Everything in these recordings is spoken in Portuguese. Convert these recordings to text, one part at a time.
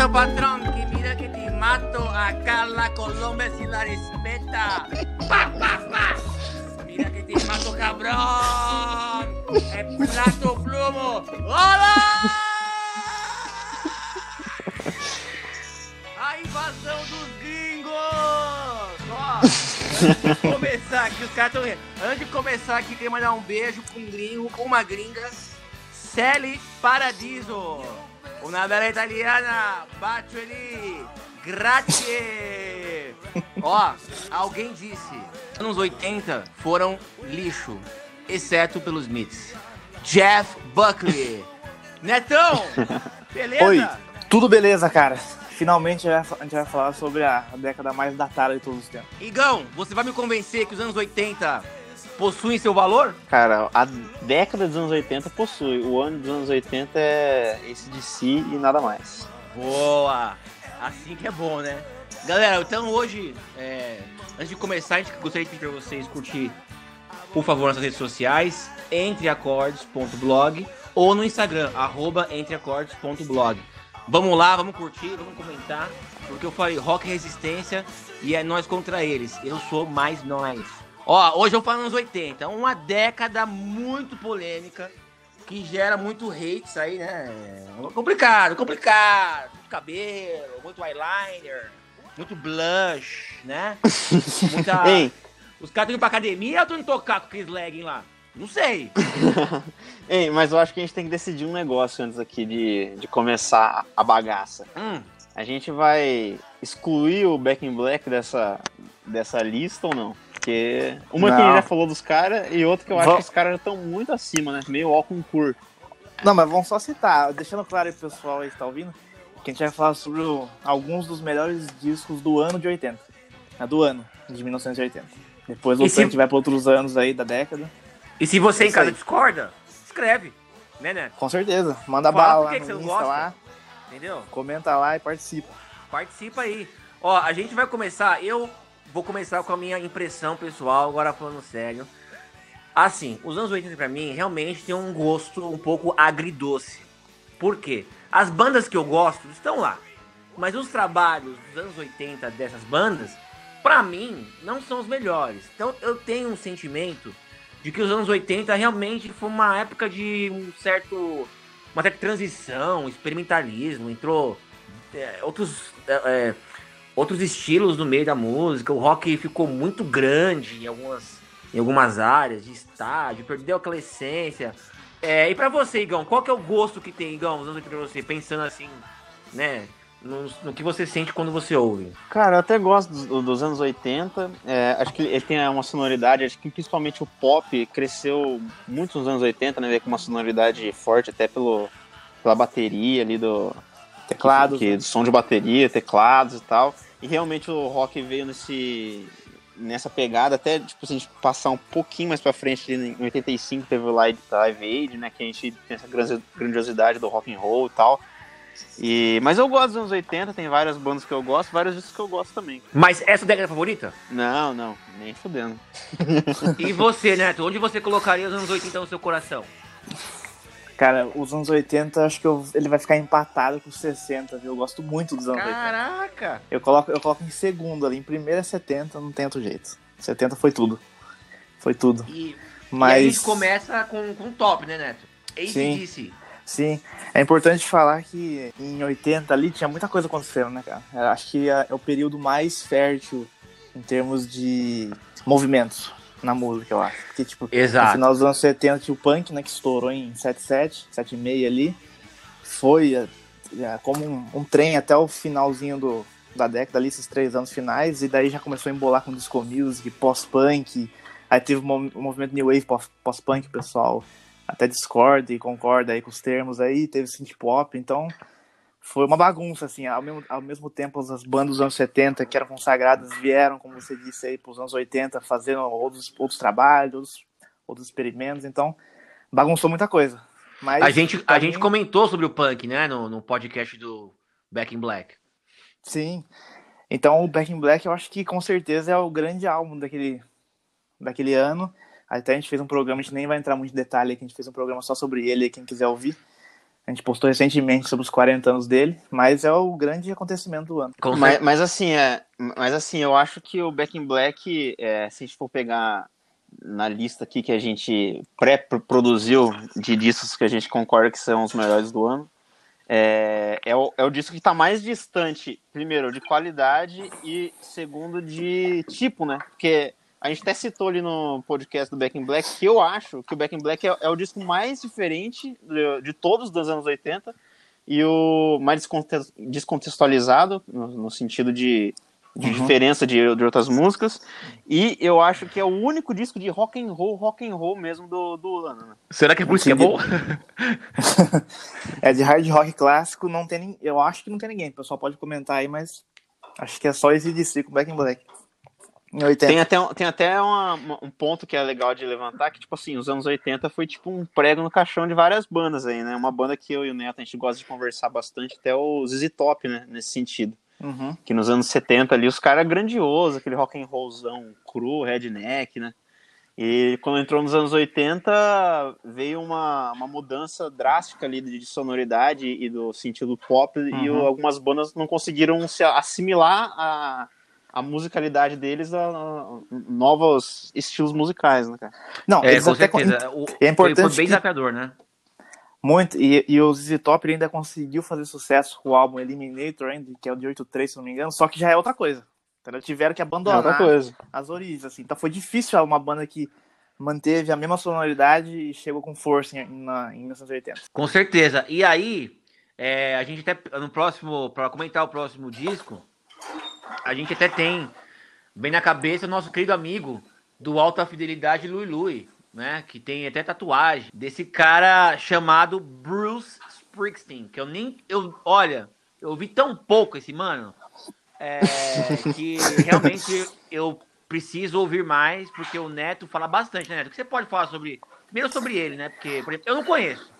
Listo, patrón, que mira que te mato acá la Colombia si la respeta. Pa, pa, pa. Mira que te mato, cabrón. É plato plumo. Olá! A invasão dos gringos! Ó, começar aqui, os caras estão rindo. Antes de começar aqui, queria mandar um beijo com um gringo, com uma gringa. Celi Paradiso. Una bella italiana. Bacio lì. Grazie. Ó, alguém disse, anos 80 foram lixo, exceto pelos Smiths. Jeff Buckley. Netão, beleza? Oi, tudo beleza, cara. Finalmente a gente vai falar sobre a década mais datada de todos os tempos. Igão, você vai me convencer que os anos 80 possuem seu valor? Cara, a década dos anos 80 possui. O ano dos anos 80 é esse de si e nada mais. Boa! Assim que é bom, né? Galera, então hoje, é, antes de começar, a gente gostaria de pedir pra vocês curtir, por favor, nossas redes sociais, entreacordes.blog ou no Instagram, arroba entreacordes.blog. Vamos lá, vamos curtir, vamos comentar, porque eu falei rock resistência e é nós contra eles. Eu sou mais nós. Ó, hoje eu falo nos 80, uma década muito polêmica, que gera muito hates aí, né? Complicado, complicado. Muito cabelo, muito eyeliner, muito blush, né? Muita... Ei. Os caras estão indo pra academia ou estão indo tocar com aqueles leggings lá? Não sei. Ei, mas eu acho que a gente tem que decidir um negócio antes aqui de, de começar a bagaça. Hum, A gente vai excluir o Back in Black dessa, dessa lista ou não? Porque uma que a Não. gente já falou dos caras e outra que eu acho Va- que os caras estão muito acima, né? Meio ó concurso. Não, mas vamos só citar, deixando claro aí pro pessoal aí que tá ouvindo, que a gente vai falar sobre o- alguns dos melhores discos do ano de 80. É, do ano, de 1980. Depois E o se- a gente vai pra outros anos aí da década. E se você em Isso casa aí. discorda, escreve, né, né? Com certeza. Manda Fala bala lá que no Insta gosta. lá, Entendeu? comenta lá e participa. Participa aí. Ó, a gente vai começar. Eu vou começar com a minha impressão pessoal, agora falando sério. Assim, os anos 80 pra mim realmente tem um gosto um pouco agridoce. Por quê? As bandas que eu gosto estão lá. Mas os trabalhos dos anos 80 dessas bandas, pra mim, não são os melhores. Então eu tenho um sentimento de que os anos 80 realmente foi uma época de um certo. uma certa transição, experimentalismo, entrou é, outros, é, é, outros estilos no meio da música. O rock ficou muito grande em algumas, em algumas áreas de estádio, perdeu aquela essência. É, e pra você, Igão, qual que é o gosto que tem, Igão, 80 pra você, pensando assim, né? No, no que você sente quando você ouve. Cara, eu até gosto dos, dos anos 80. é, acho que ele tem uma sonoridade, acho que principalmente o pop cresceu muito nos anos 80, né? Veio com uma sonoridade forte até pelo, pela bateria ali do. Teclados, que, né? do som de bateria, teclados e tal. E realmente o rock veio nesse. Nessa pegada, até tipo, se a gente passar um pouquinho mais pra frente, ali em 85 teve o Live, Live Aid, né? Que a gente tem essa grandiosidade do rock and roll e tal. E, mas eu gosto dos anos 80, tem várias bandas que eu gosto, vários discos que eu gosto também. Mas essa é a década favorita? Não, não, nem fudendo. E você, Neto, onde você colocaria os anos 80 no seu coração? Cara, os anos 80, acho que eu- ele vai ficar empatado com os 60, viu? Eu gosto muito dos anos 80. Caraca! Eu coloco, eu coloco em segundo ali, em primeiro é 70, não tem outro jeito. 70 foi tudo. Foi tudo. E, Mas. e a gente começa com, com top, né, Neto? Sim. ACDC. Sim, é importante falar que em 80 ali tinha muita coisa acontecendo, né, cara? Eu acho que é é o período mais fértil em termos de movimentos na música, eu acho. Porque, tipo, no Exato. final dos anos 70 tinha o punk, né, que estourou em 77, 76 ali. Foi é, é, como um, um trem até o finalzinho do, da década ali, esses três anos finais, e daí já começou a embolar com disco music, pós-punk, aí teve o o movimento New Wave pós- pós-punk, pessoal até discorda e concorda aí com os termos aí, teve synth pop, então foi uma bagunça, assim, ao mesmo, ao mesmo tempo as bandas dos anos 70 que eram consagradas vieram, como você disse aí, para os anos 80 fazendo outros, outros trabalhos, outros, outros experimentos, então bagunçou muita coisa. Mas, A gente, a pra gente mim, comentou sobre o punk, né, no, no podcast do Back in Black. Sim. Então o Back in Black eu acho que com certeza é o grande álbum daquele, daquele ano. Até a gente fez um programa, a gente nem vai entrar muito em detalhe a gente fez um programa só sobre ele, quem quiser ouvir. A gente postou recentemente sobre os 40 anos dele, mas é o grande acontecimento do ano. Mas, mas, assim, é, mas assim, eu acho que o Back in Black, é, se a gente for pegar na lista aqui que a gente pré-produziu de discos que a gente concorda que são os melhores do ano, é, é, o, é o disco que está mais distante, primeiro, de qualidade e segundo, de tipo, né? Porque a gente até citou ali no podcast do Back in Black que eu acho que o Back in Black é, é o disco mais diferente de, de, todos dos anos 80 e o mais descontextualizado, no, no sentido de de uhum. diferença de, de outras músicas. E eu acho que é o único disco de rock and roll, rock and roll mesmo do, do ano. Né? Será que é por isso que é bom? é de hard rock clássico, não tem eu acho que não tem ninguém. O pessoal pode comentar aí, mas acho que é só esse DC com Black in Black. Tem até, tem até uma, um ponto que é legal de levantar, que, tipo assim, os anos 80 foi tipo um prego no caixão de várias bandas aí, né? Uma banda que eu e o Neto, a gente gosta de conversar bastante, até o ZZ Top, né? Nesse sentido. Uhum. Que nos anos 70 ali, os caras grandiosos, aquele rock and rollzão cru, redneck, né? E quando entrou nos anos 80, veio uma, uma mudança drástica ali de sonoridade e do sentido pop, uhum. e algumas bandas não conseguiram se assimilar a, a musicalidade deles a, a novos estilos musicais, né, cara? Não, é, com certeza. O, é importante foi, foi bem que... desafiador, né? Muito, e, e o ZZ Top ainda conseguiu fazer sucesso com o álbum Eliminator, ainda, que é o de 83, se não me engano, só que já é outra coisa. Então, tiveram que abandonar é as origens, assim. Então foi difícil uma banda que manteve a mesma sonoridade e chegou com força em, na, em 1980. Com certeza. E aí, é, a gente até, no próximo, para comentar o próximo disco, a gente até tem bem na cabeça o nosso querido amigo do Alta Fidelidade, Lui Lui né? Que tem até tatuagem desse cara chamado Bruce Springsteen, que eu nem. Eu, olha, eu vi tão pouco esse mano é, que realmente eu preciso ouvir mais, porque o Neto fala bastante, né, Neto? O que você pode falar sobre. Primeiro sobre ele, né? Porque, por exemplo, eu não conheço.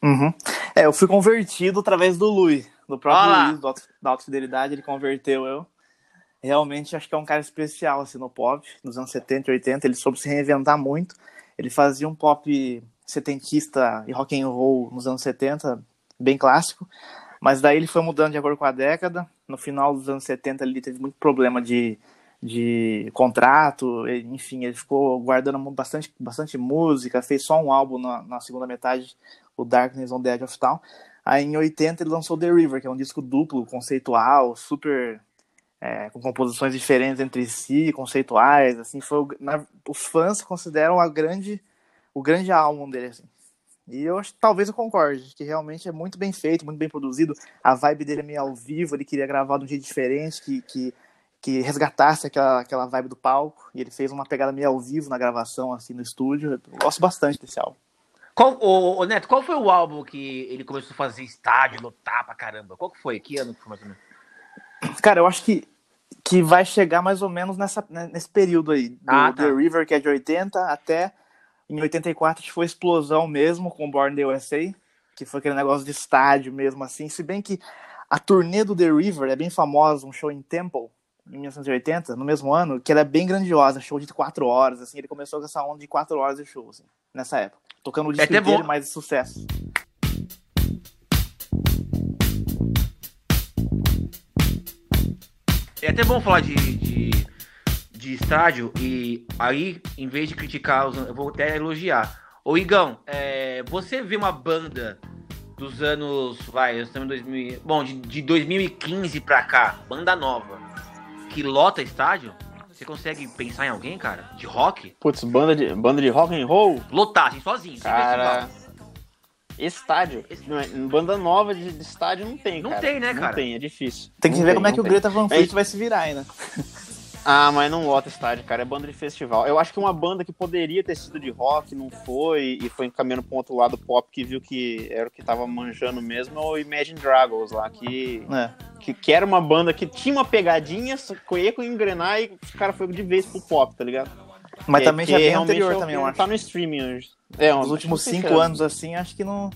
Uhum. É, eu fui convertido através do Lui, do próprio Luiz, do, da Alta Fidelidade, ele converteu eu. Realmente acho que é um cara especial assim no pop, nos anos 70 e 80, ele soube se reinventar muito. Ele fazia um pop setentista e rock and roll nos anos 70, bem clássico, mas daí ele foi mudando de acordo com a década. No final dos anos 70 ele teve muito problema de, de contrato, enfim, ele ficou guardando bastante, bastante música, fez só um álbum na, na segunda metade, o Darkness on the Edge of Town. Aí em 80 ele lançou The River, que é um disco duplo, conceitual, super é, com composições diferentes entre si, conceituais, assim, foi na, os fãs consideram a grande, o grande álbum dele, assim. E eu acho, talvez eu concorde, que realmente é muito bem feito, muito bem produzido. A vibe dele é meio ao vivo, ele queria gravar de um jeito diferente, que, que, que resgatasse aquela, aquela vibe do palco. E ele fez uma pegada meio ao vivo na gravação, assim, no estúdio. Eu gosto bastante desse álbum. Qual, ô, ô, Neto, qual foi o álbum que ele começou a fazer estádio, lotar pra caramba? Qual que foi? Que ano que foi mais ou menos? Cara, eu acho que que vai chegar mais ou menos nessa, né, nesse período aí. Do ah, tá. The River, que é de 80, até em 84 que foi explosão mesmo com Born the USA, que foi aquele negócio de estádio mesmo assim. Se bem que a turnê do The River é bem famosa, um show em Temple, em 1980, no mesmo ano, que ela é bem grandiosa, show de quatro horas, assim, ele começou com essa onda de quatro horas de show, assim, nessa época. Tocando o disco é inteiro, bom. mais sucesso. É até bom falar de, de, de estádio e aí, em vez de criticar, eu vou até elogiar. Ô Igão, é, você vê uma banda dos anos, vai, estamos em 2000, bom, de, de 2015 pra cá, banda nova, que lota estádio? Você consegue pensar em alguém, cara? De rock? Putz, banda de, banda de rock and roll? Lotar, assim, sozinho. Cara, Estádio. É, banda nova de, de, estádio não tem, Não cara. tem, né, cara? Não tem, é difícil. Tem que não ver tem, como é que o Greta Van Fleet é... vai se virar ainda. Ah, mas não lota estádio, cara. É banda de festival. Eu acho que uma banda que poderia ter sido de rock, não foi, e foi encaminhando para um outro lado pop que viu que era o que tava manjando mesmo, é o Imagine Dragons lá, que, é. que, que, era uma banda que tinha uma pegadinha, ia com engrenar e o cara foi de vez pro pop, tá ligado? Mas é, também já bem anterior é também, eu acho. Tá no streaming hoje. É, Nos últimos cinco anos, assim, acho que não.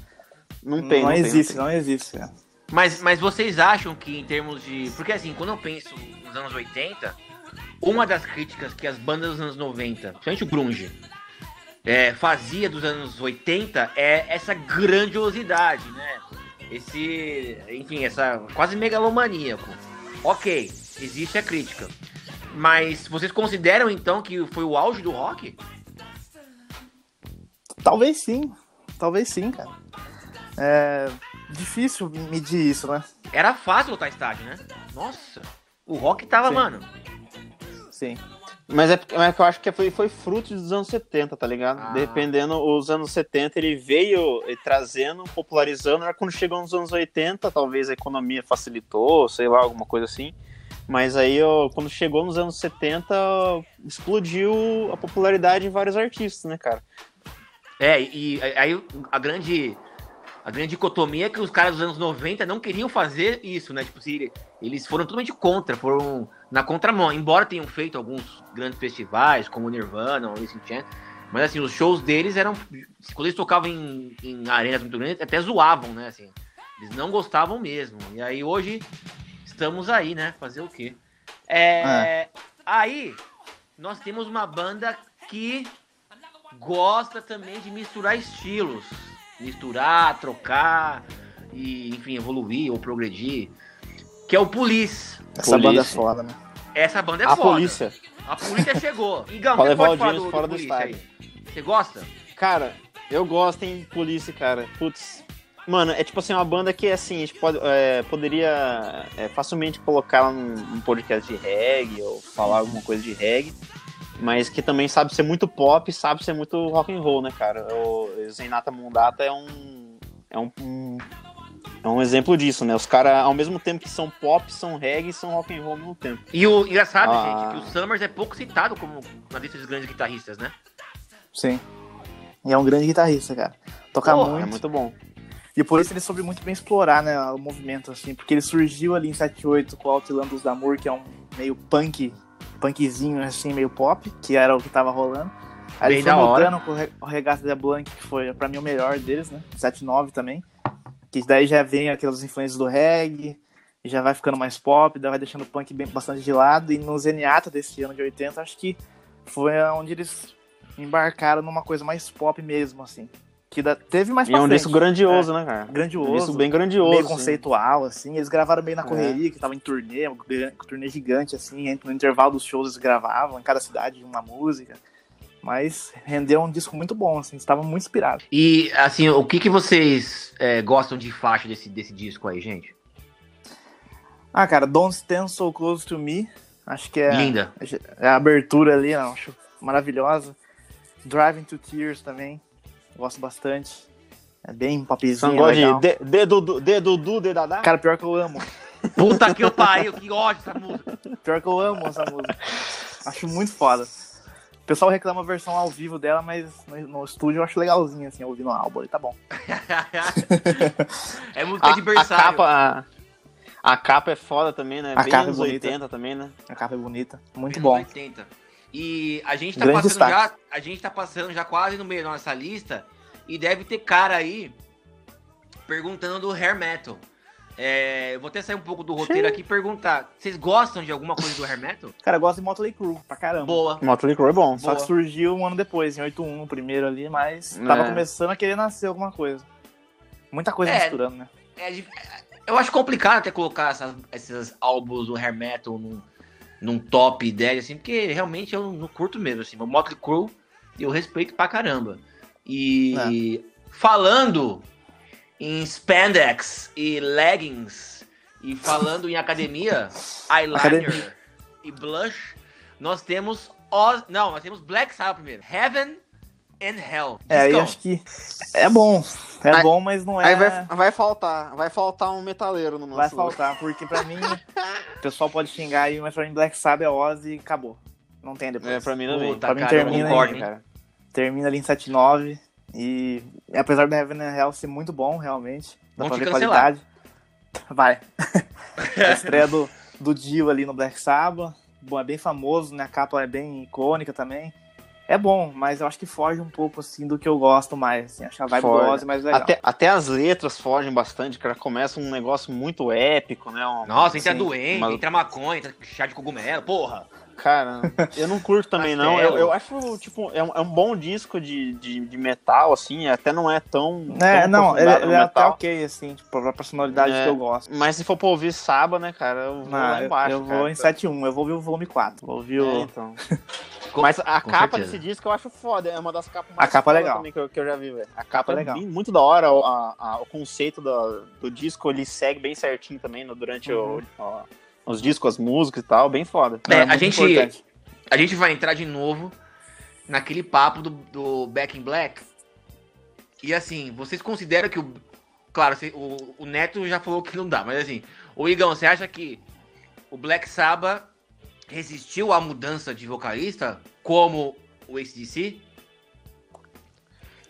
Não tem. Não, não existe, tem, não, não existe. É. Mas, mas vocês acham que em termos de. Porque assim, quando eu penso nos anos 80, uma das críticas que as bandas dos anos 90, principalmente o Grunge, é, fazia dos anos 80 é essa grandiosidade, né? esse, enfim, essa quase megalomaníaco. Ok, existe a crítica. Mas vocês consideram então que foi o auge do rock? Talvez sim, talvez sim, cara. É difícil medir isso, né? Era fácil lotar estádio, né? Nossa, o rock tava, Sim. mano. Sim. Mas é, mas é que eu acho que foi, foi fruto dos anos 70, tá ligado? Ah. Dependendo, os anos 70 ele veio trazendo, popularizando. Era quando chegou nos anos 80, talvez a economia facilitou, sei lá, alguma coisa assim. Mas aí, ó, quando chegou nos anos 70, explodiu a popularidade de vários artistas, né, cara? É, e aí a grande a grande dicotomia é que os caras dos anos 90 não queriam fazer isso, né? Tipo, se eles foram totalmente contra, foram na contramão, embora tenham feito alguns grandes festivais, como o Nirvana, o Alice in Chains, mas assim, os shows deles eram quando eles tocavam em, em arenas muito grandes, até zoavam, né, assim. Eles não gostavam mesmo. E aí hoje estamos aí, né? Fazer o quê? É, Aí nós temos uma banda que gosta também de misturar estilos. Misturar, trocar e, enfim, evoluir ou progredir. Que é o Police. Essa banda é foda, né? Essa banda é a foda. polícia. A polícia chegou. Igão, Pode você levar pode o falar do, fora do do Police estádio. aí? Você gosta? Cara, eu gosto, hein, polícia, cara. Putz. Mano, é tipo assim, uma banda que assim, a gente pode, é, poderia é, facilmente colocar ela num, num podcast de reggae ou falar alguma coisa de reggae, mas que também sabe ser muito pop, sabe ser muito rock and roll, né, cara? O Zenata Mundata é um é um, um- é um exemplo disso, né? Os caras, ao mesmo tempo que são pop, são reggae e são rock and roll ao mesmo tempo. E o engraçado, Ah. gente, que o Summers é pouco citado como na lista dos grandes guitarristas, né? Sim. E é um grande guitarrista, cara. Toca Porra, muito. É muito bom. E por isso ele soube muito bem explorar, né, o movimento, assim, porque ele surgiu ali em 78 com o Outlanders da Moore, que é um meio punk, punkzinho, assim, meio pop, que era o que tava rolando. Aí Bem ele foi da mudando com o Re- o Regata de Blanc, que foi, pra mim, o melhor deles, né, 79 também, que daí já vem aquelas influências do reggae, e já vai ficando mais pop, daí vai deixando o punk bem, bastante de lado, e no Zenyatta desse ano de 80, acho que foi onde eles embarcaram numa coisa mais pop mesmo, assim. Que da- teve mais E é um disco grandioso, né, cara? Um grandioso, disco bem grandioso. meio assim. conceitual, assim. Eles gravaram meio na É. correria, que tava em turnê, um turnê gigante, assim. No intervalo dos shows eles gravavam, em cada cidade uma música. Mas rendeu um disco muito bom, assim. Estavam muito inspirados. E, assim, o que, que vocês é, gostam de faixa desse, desse disco aí, gente? Ah, cara, Don't Stand So Close To Me. Acho que é, Linda. é a abertura ali, eu acho maravilhosa. Driving to Tears também. Gosto bastante. É bem Você popzinho, não gosta legal. de de- dedo, dedo, dedo, dedadá? Cara, pior que eu amo. Puta que eu pariu, que ódio essa música. Pior que eu amo essa música. Acho muito foda. O pessoal reclama a versão ao vivo dela, mas no, no estúdio eu acho legalzinho, assim, ouvindo o álbum, e tá bom. é música A, de a berçário. capa, a, a capa é foda também, né? A Bem capa é anos bonita. 80 também, né? A capa é bonita, muito Anos bom. 80. E a gente tá Grande passando já, destaque. a gente tá passando já quase no meio da nossa lista e deve ter cara aí perguntando do hair metal. É, vou até sair um pouco do roteiro aqui e perguntar, vocês gostam de alguma coisa do hair metal? Cara, eu gosto de Motley Crue, pra caramba. Boa. Motley Crue é bom. Só que boa. surgiu um ano depois, em 81, o primeiro ali, mas tava É. começando a querer nascer alguma coisa. Muita coisa É. misturando, né? É dif- eu acho complicado até colocar essas, esses álbuns do hair metal num, num top 10, assim, porque realmente eu não curto mesmo, assim. O Motley Crue eu respeito pra caramba. E falando em spandex e leggings, e falando em academia, eyeliner Academia. e blush, nós temos Oz, não, nós temos Black Sabbath primeiro. Heaven and Hell. É, aí Discão. acho que é bom. É Aí- bom, mas não é. Aí vai, vai faltar, vai faltar um metaleiro no nosso... Vai faltar, porque pra mim, o pessoal pode xingar aí, mas pra mim Black Sabbath é Ozzy e acabou. Não tem depois. É, pra mim também. Puta, Pra mim cara, eu termina, concordo, hein? cara. Termina ali em 7-9. E apesar do Heaven and Hell ser muito bom, realmente. Dá Vão pra ver qualidade. Vai. a estreia do, do Dio ali no Black Sabbath. Bom, é bem famoso, né? A capa é bem icônica também. É bom, mas eu acho que foge um pouco assim do que eu gosto mais. Assim. Acho que a vibe Foge. do Ozzy é mais legal. Até, até as letras fogem bastante, cara. Começa um negócio muito épico, né? Um- Nossa, entra Sim, doente, mas- entra maconha, entra chá de cogumelo, porra. Cara, eu não curto também, não. Eu, eu acho, tipo, é um, é um bom disco de, de, de, metal, assim, até não é tão. É, tão não, ele, ele é até ok, assim, tipo, pra personalidade é, que eu gosto. Mas se for pra ouvir Saba, né, cara, eu vou não, lá embaixo. Eu, eu vou em 7.1, eu vou ouvir o volume 4. Vou ouvir o. É, então. Mas a Com capa certeza. desse disco eu acho foda, é uma das capas mais a capa é legal. que eu, que eu já vi, velho. A capa é legal. É muito da hora, a, a, o conceito do, do disco ele segue bem certinho também no, durante uhum. o, os discos, as músicas e tal, bem foda. É, é a gente importante a gente vai entrar de novo naquele papo do, do Back in Black. E assim, vocês consideram que o. Claro, o, o Neto já falou que não dá, mas assim, o Igão, você acha que o Black Sabbath resistiu à mudança de vocalista como o ACDC?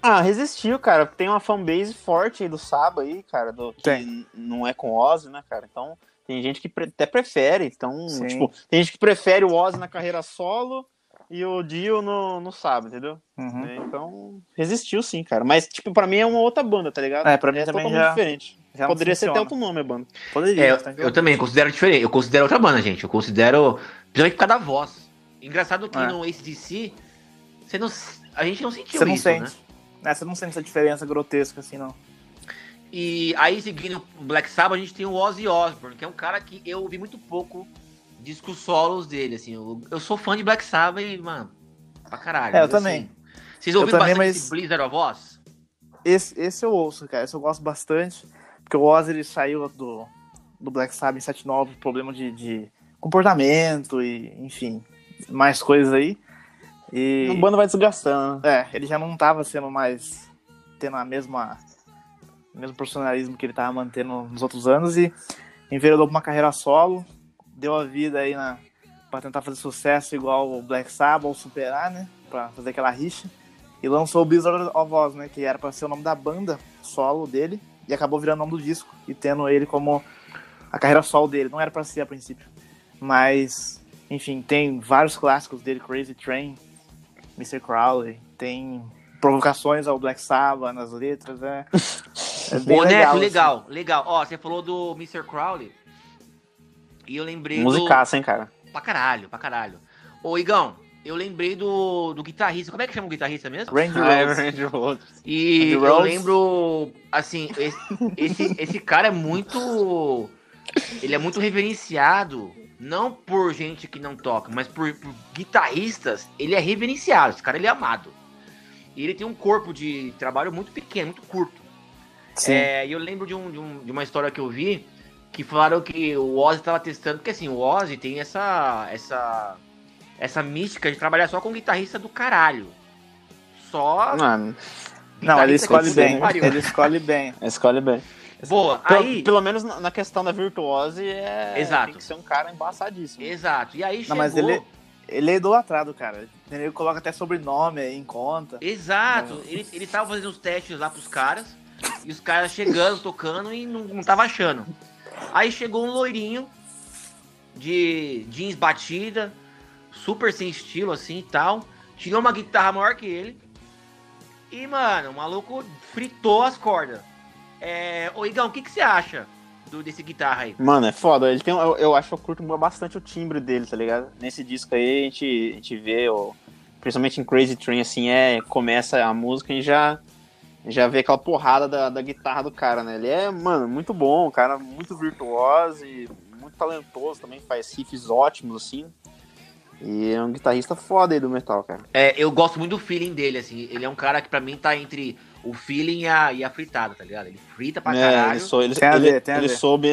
Ah, resistiu, cara. Tem uma fanbase forte aí do Saba aí, cara, do, que Tem. não é com Ozzy, né, cara? Então, tem gente que até prefere, então, Sim. tipo, tem gente que prefere o Ozzy na carreira solo e o Dio no, no sábado, entendeu? Uhum. É, então, resistiu sim, cara. Mas, tipo, pra mim é uma outra banda, tá ligado? É, pra mim é também já, diferente. Já Poderia ser até outro nome a banda. Poderia. É, eu, eu também considero diferente. Eu considero outra banda, gente. Eu considero, principalmente por causa da voz. Engraçado que é. no ACDC, você não, a gente não sentiu você não isso, sente. né? É, você não sente essa diferença grotesca assim, não. E aí, seguindo o Black Sabbath, a gente tem o Ozzy Osbourne, que é um cara que eu ouvi muito pouco discos solos dele, assim. Eu, eu sou fã de Black Sabbath e, mano, pra caralho. É, eu também. Assim, vocês ouviram também, bastante mas... Blizzard of Oz? Esse, esse eu ouço, cara. Esse eu gosto bastante. Porque o Oz, ele saiu do, do Black Sabbath em 79, problema de, de comportamento e, enfim, mais coisas aí. E... O bando vai desgastando. Né? É, ele já não tava sendo mais... tendo a mesma mesmo profissionalismo que ele estava mantendo nos outros anos e enveredou para uma carreira solo, deu a vida aí para tentar fazer sucesso igual o Black Sabbath superar, né, para fazer aquela rixa. E lançou o Blizzard of Oz, né, que era para ser o nome da banda solo dele e acabou virando o nome do disco e tendo ele como a carreira solo dele, não era para ser a princípio. Mas, enfim, tem vários clássicos dele, Crazy Train, Mr. Crowley, tem provocações ao Black Sabbath nas letras, né? É bem Ô, legal, Neto, assim. legal, legal. Ó, você falou do Mr. Crowley. E eu lembrei Musicaça, do... hein, cara? Pra caralho, pra caralho. Ô, Igão, eu lembrei do, do guitarrista. Como é que chama o guitarrista mesmo? Randy ah, é Rhodes. Randy Rhodes. E Randy eu lembro, assim, esse, esse, esse cara é muito... Ele é muito reverenciado, não por gente que não toca, mas por, por guitarristas, ele é reverenciado. Esse cara, ele é amado. E ele tem um corpo de trabalho muito pequeno, muito curto. É, e eu lembro de, um, de, um, de, uma história que eu vi que falaram que o Ozzy estava testando, porque assim, o Ozzy tem essa, essa, essa mística de trabalhar só com guitarrista do caralho. Só. Mano. Não, ele escolhe bem. Ele escolhe bem. escolhe bem. Boa, pelo, aí... pelo menos na questão da virtuose é. Exato. Tem que ser um cara embaçadíssimo. Exato. E aí chegou... Não, mas ele, ele é idolatrado, cara. Ele coloca até sobrenome aí em conta. Exato. Ele, ele tava fazendo os testes lá pros caras. E os caras chegando, tocando e não, não tava achando. Aí chegou um loirinho de jeans batida, super sem estilo assim e tal. Tirou uma guitarra maior que ele. E, mano, o maluco fritou as cordas. É... Ô, Igão, o que, que você acha do, desse guitarra aí? Mano, é foda. Ele tem, eu, eu acho que eu curto bastante o timbre dele, tá ligado? Nesse disco aí a gente, a gente vê, ó, principalmente em Crazy Train, assim, é, começa a música e já já vê aquela porrada da, da guitarra do cara, né? Ele é, mano, muito bom, cara muito virtuoso e muito talentoso também, faz riffs ótimos, assim. E é um guitarrista foda aí do metal, cara. É, eu gosto muito do feeling dele, assim. Ele é um cara que pra mim tá entre o feeling e a, e a fritada, tá ligado? Ele frita pra é, caralho. Ele, sou, ele, tem ele, ver, ele soube,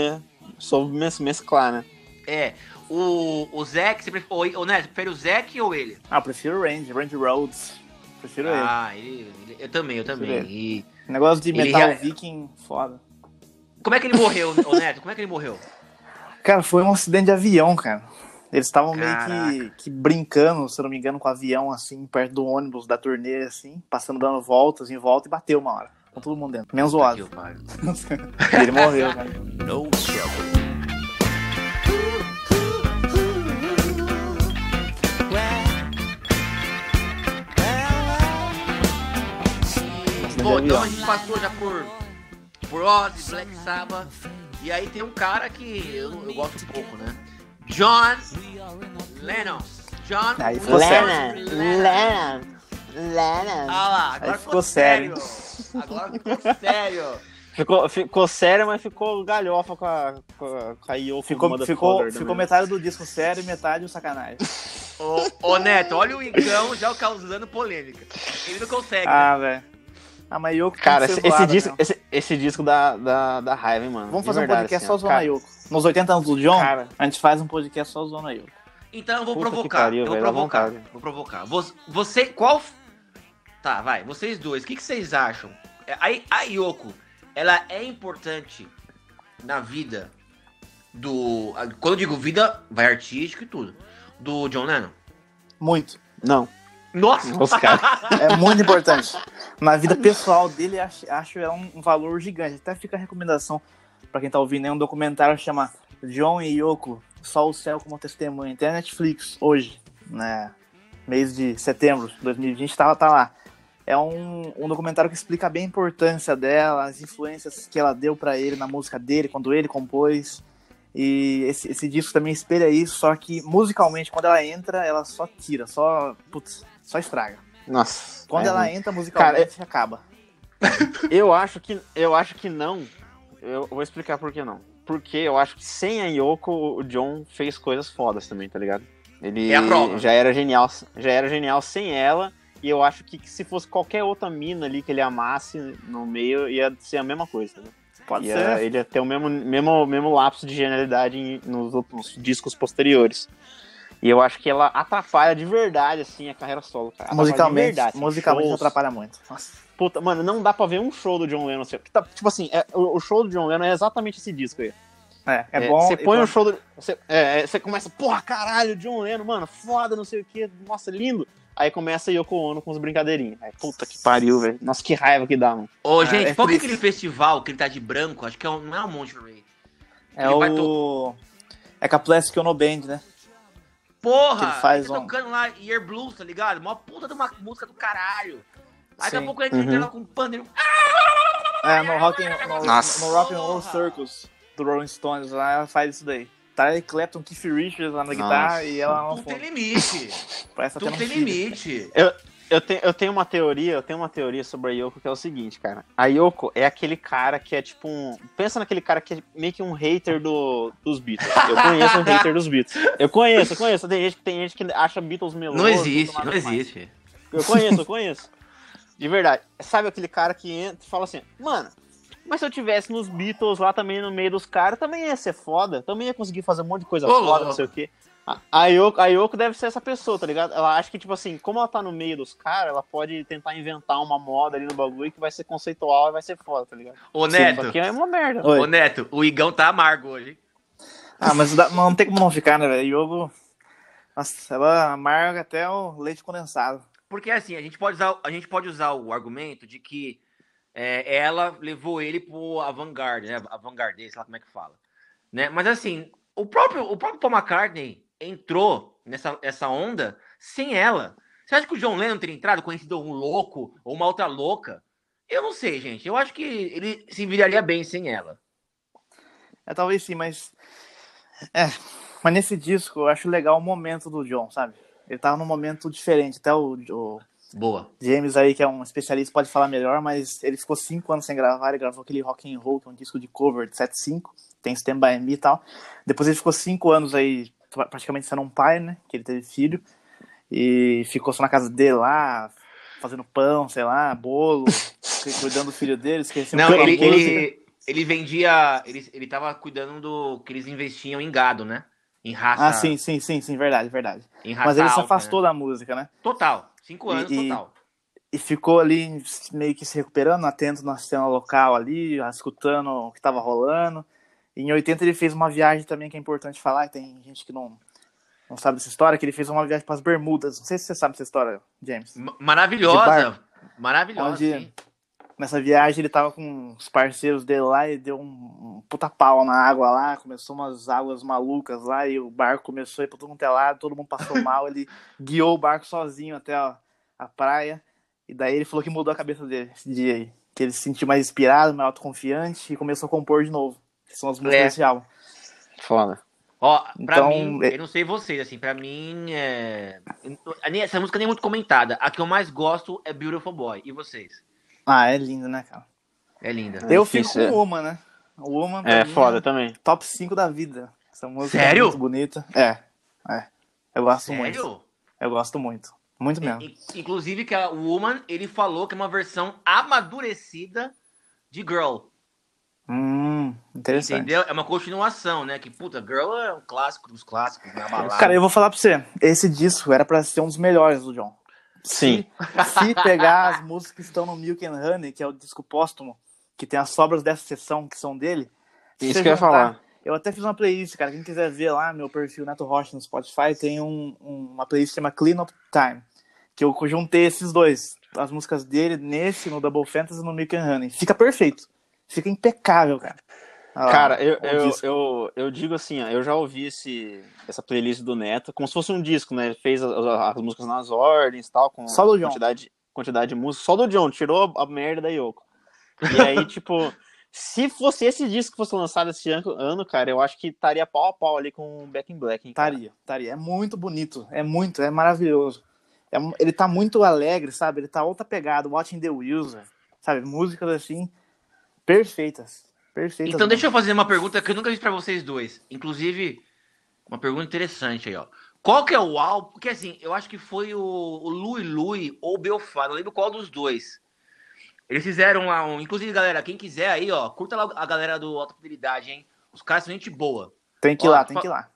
soube mesclar, né? É. O, o Zack, você prefere, o, né, você prefere o Zack ou ele? Ah, eu prefiro o Range, Range Rhodes. Prefiro ele. Ah, ele, ele, eu também, eu também. E, Negócio de metal viking, foda. Como é que ele morreu, ô Neto? Como é que ele morreu? Cara, foi um acidente de avião, cara. Eles estavam meio que, que, brincando, se não me engano, com o avião, assim, perto do ônibus da turnê, assim, passando, dando voltas em volta e bateu uma hora. Com todo mundo dentro. Menos o Ozzy. ele morreu, cara. No Bom, então a gente passou já por, por Ozzy, Black Sabbath. E aí tem um cara que eu, eu gosto um pouco, né? John Lennon. John Aí ficou Lennon. Lennon, Lennon, Lennon. Ah lá, agora Aí ficou ficou sério. Agora ficou sério. Ficou, ficou sério, mas ficou galhofa com a, com a, com a Yoko Ficou, ficou, ficou metade do disco sério e metade o sacanagem. Ô, ô, Neto, olha o Igão já causando polêmica. Ele não consegue. né? Ah, velho. Ah, mas Yoko tem Cara, que esse, esse disco, esse, esse disco dá, dá, dá raiva, hein, mano. Vamos fazer um verdade, podcast assim, só zoando a Cara, Yoko. Nos 80 anos do John, Cara. a gente faz um podcast só zoando a Yoko. Então eu vou Puta provocar. pariu, eu vou velho, provocar. Vou provocar. Você, qual. Tá, vai. Vocês dois, o que, que vocês acham? É, A, a Yoko, ela é importante na vida do. a- Quando eu digo vida, vai artístico e tudo. Do John Lennon? Muito. Não, Nossa! É muito importante. Na vida pessoal dele, acho, acho é um, valor gigante. Até fica a recomendação pra quem tá ouvindo. É um documentário que chama John e Yoko, Só o Céu como Testemunha. Tem na Netflix hoje, né? Mês de setembro de 2020, tá, tá lá. É um, um documentário que explica bem a importância dela, as influências que ela deu pra ele na música dele, quando ele compôs. E esse, esse disco também espelha isso, só que musicalmente, quando ela entra, ela só tira, só. Putz, só estraga. Nossa. Quando é, ela entra musicalmente, acaba. Eu acho que eu acho que não. Eu vou explicar por que não. Porque eu acho que sem a Yoko, o John fez coisas fodas também, tá ligado? Ele É a prova. já era genial, já era genial sem ela. E eu acho que se fosse qualquer outra mina ali que ele amasse no meio, ia ser a mesma coisa. Né? Pode Ia, ser. ele ia ter o mesmo, mesmo, mesmo lapso de genialidade em- nos outros discos posteriores. E eu acho que ela atrapalha de verdade, assim, a carreira solo, cara. Atrapalha Musicalmente, verdade, assim, musicalmente shows. atrapalha muito. Nossa. Puta, mano, não dá pra ver um show do John Lennon. assim, tá- tipo assim, é, o, o show do John Lennon é exatamente esse disco aí. É, é, bom. Você põe o show do. Você, é, é, você começa, porra, caralho, John Lennon, mano, foda, não sei o que, nossa, lindo. Aí começa Yoko Ono com os brincadeirinhos. Aí, puta que pariu, velho. Nossa, que raiva que dá, mano. Ô, É, gente, é qual que é aquele festival que ele tá de branco? Acho que é um, não é o Monterey. É ele vai o. É com a Plastic Ono Band, né? Porra! Que ele faz ele tá um- tocando lá Year Blues, tá ligado? Uma puta de uma música do caralho. Aí daqui a pouco ele Uhum. entra lá com um pandeiro. É, no Rock, and- no, Nossa. no Rock and Roll Porra. Circus do Rolling Stones, lá ela faz isso daí. Tá aí Clapton, Keith Richards lá na Nossa. guitarra e ela não Tudo tem limite. Parece um tem filho. limite. Eu tenho, eu tenho uma teoria, eu tenho uma teoria sobre a Yoko que é o seguinte, cara. A Yoko é aquele cara que é tipo um. Pensa naquele cara que é meio que um hater do, dos Beatles. Eu conheço um hater dos Beatles. Eu conheço, eu conheço. Tem gente, tem gente que acha Beatles meloso. Não existe, não mais. existe. Eu conheço, eu conheço. De verdade. Sabe aquele cara que entra e fala assim, mano, mas se eu tivesse nos Beatles lá também no meio dos caras, também ia ser foda. Também ia conseguir fazer um monte de coisa Ô, foda, louco. não sei o quê. A- Yoko, a Yoko deve ser essa pessoa, tá ligado? Ela acha que, tipo assim, como ela tá no meio dos caras, ela pode tentar inventar uma moda ali no bagulho que vai ser conceitual e vai ser foda, tá ligado? Ô, Sim, Neto, Só que é uma merda. Oi. ô, Neto, o Igão tá amargo hoje. hein? Ah, mas dá- não tem como não ficar, né, velho? Yogo. Nossa, ela amarga até o leite condensado. Porque assim, a gente pode usar, a gente pode usar o argumento de que é, ela levou ele pro avant-garde, né? Avant-garde, sei lá como é que fala. Né? Mas assim, o próprio, o próprio Paul McCartney entrou nessa essa onda sem ela. Você acha que o John Lennon teria entrado conhecido um louco ou uma outra louca? Eu não sei, gente. Eu acho que ele se viraria bem sem ela. É, talvez sim, mas. É. Mas nesse disco eu acho legal o momento do John, sabe? Ele tava num momento diferente. Até o, o Boa. James aí, que é um especialista, pode falar melhor, mas ele ficou cinco anos sem gravar, ele gravou aquele Rock and Roll, que é um disco de cover de 7.5, tem Stand By Me e tal. Depois ele ficou cinco anos aí, praticamente sendo um pai, né, que ele teve filho, e ficou só na casa dele lá, fazendo pão, sei lá, bolo, cuidando do filho dele, esqueceu Não, de ele, música. ele, ele vendia. Ele, ele tava cuidando do que eles investiam em gado, né? Em raça. Ah, sim, sim, sim, sim, verdade, verdade. Em raça Mas ele se alta, afastou né? da música, né? Total. Cinco E- anos, e- total. e ficou ali meio que se recuperando, atento na cena local ali, escutando o que estava rolando. Em 80 ele fez uma viagem também que é importante falar, tem gente que não, não sabe essa história, que ele fez uma viagem para as Bermudas. Não sei se você sabe essa história, James. Maravilhosa. Maravilhosa. Onde-. Nessa viagem ele tava com os parceiros dele lá e deu um, um puta pau na água lá, começou umas águas malucas lá e o barco começou a ir pra todo mundo é lado, todo mundo passou mal, ele guiou o barco sozinho até a, a praia e daí ele falou que mudou a cabeça dele esse dia aí, que ele se sentiu mais inspirado, mais autoconfiante e começou a compor de novo, que são as músicas É. desse álbum. Foda. Ó, pra Então, mim, é- eu não sei vocês, assim, pra mim é. Essa música nem é muito comentada. A que eu mais gosto é Beautiful Boy. E vocês? Ah, é lindo, né, cara? É linda. É eu difícil, fico com é. Woman, né? Woman É, mim, foda também. Top 5 da vida. Essa música Sério? é muito bonita. É, é. Eu gosto muito. Sério? Eu gosto muito. Muito mesmo. In- Inclusive que a Woman, ele falou que é uma versão amadurecida de Girl. Hum, interessante. Entendeu? É uma continuação, né? Que, puta, Girl é um clássico dos clássicos, né? Balada. Cara, eu vou falar pra você. Esse disco era pra ser um dos melhores do John. Sim. Se pegar as músicas que estão no Milk and Honey, que é o disco póstumo, que tem as sobras dessa sessão que são dele. se Isso que eu ia falar. Eu até fiz uma playlist, cara. Quem quiser ver lá, meu perfil Neto Rocha no Spotify, tem um- um- uma playlist que chama Clean Up Time. Que eu juntei esses dois. As músicas dele nesse, no Double Fantasy e no Milk and Honey. Fica perfeito. Fica impecável, cara. Lá, Cara, eu, o eu, eu, eu digo assim, ó, eu já ouvi esse, essa playlist do Neto, como se fosse um disco, né? Ele fez as, as músicas nas ordens e tal, com Só do John. quantidade, quantidade de música. Só do John, tirou a merda da Yoko. E aí, tipo, se fosse esse disco que fosse lançado esse ano, ano, cara, eu acho que estaria pau a pau ali com o Back in Black? Estaria, estaria. É muito bonito. É muito, é maravilhoso. É ele tá muito alegre, sabe? Ele tá outra pegada, Watching the Wheels, sabe? Músicas assim, perfeitas. Perfeitas. Então deixa eu fazer uma pergunta que eu nunca fiz pra vocês dois. Inclusive, uma pergunta interessante aí, ó. Qual que é o álbum? Porque assim, eu acho que foi o, o Louis Louis ou o Belfast, não lembro qual dos dois. Eles fizeram lá um. Inclusive, galera, quem quiser aí, ó, curta lá a galera do Alta Fidelidade, hein? Os caras são gente boa. Tem que ir Ó, lá, tem fa- que ir lá.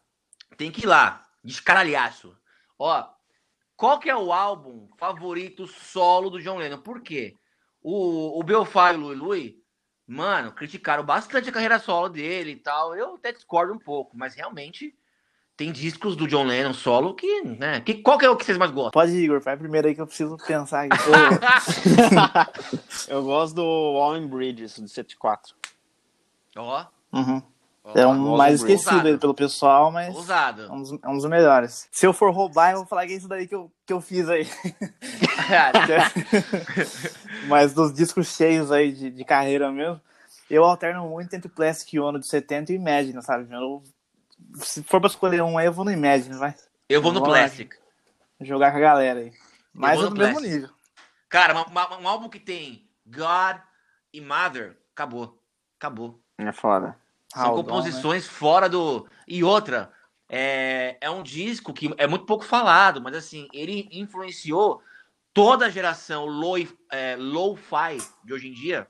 Tem que ir lá. Descaralhaço. Ó, qual que é o álbum favorito solo do John Lennon? Por quê? O, o Belfast e o Louis Louis, mano, criticaram bastante a carreira solo dele e tal. Eu até discordo um pouco, mas realmente tem discos do John Lennon solo que, né? Que, qual que é o que vocês mais gostam? Pode ir, Igor, vai primeiro aí que eu preciso pensar aqui. eu gosto do Wallen Bridges, do 74. Ó, Uhum. É um mais esquecido Ousado. aí pelo pessoal, mas é um dos, é um dos melhores. Se eu for roubar, eu vou falar que é isso daí que eu, que eu fiz aí. mas dos discos cheios aí de, de carreira mesmo, eu alterno muito entre Plastic Ono de 70 e Imagine, sabe? Eu, se for pra escolher um aí, eu vou no Imagine, vai. Eu vou no lá. Plastic. Jogar com a galera aí. Mas vou é no do mesmo nível. Cara, uma- uma- um álbum que tem God e Mother, acabou. Acabou. É foda. São Gone, composições fora do. E outra, é, é um disco que é muito pouco falado, mas assim, ele influenciou toda a geração low, é, low-fi de hoje em dia.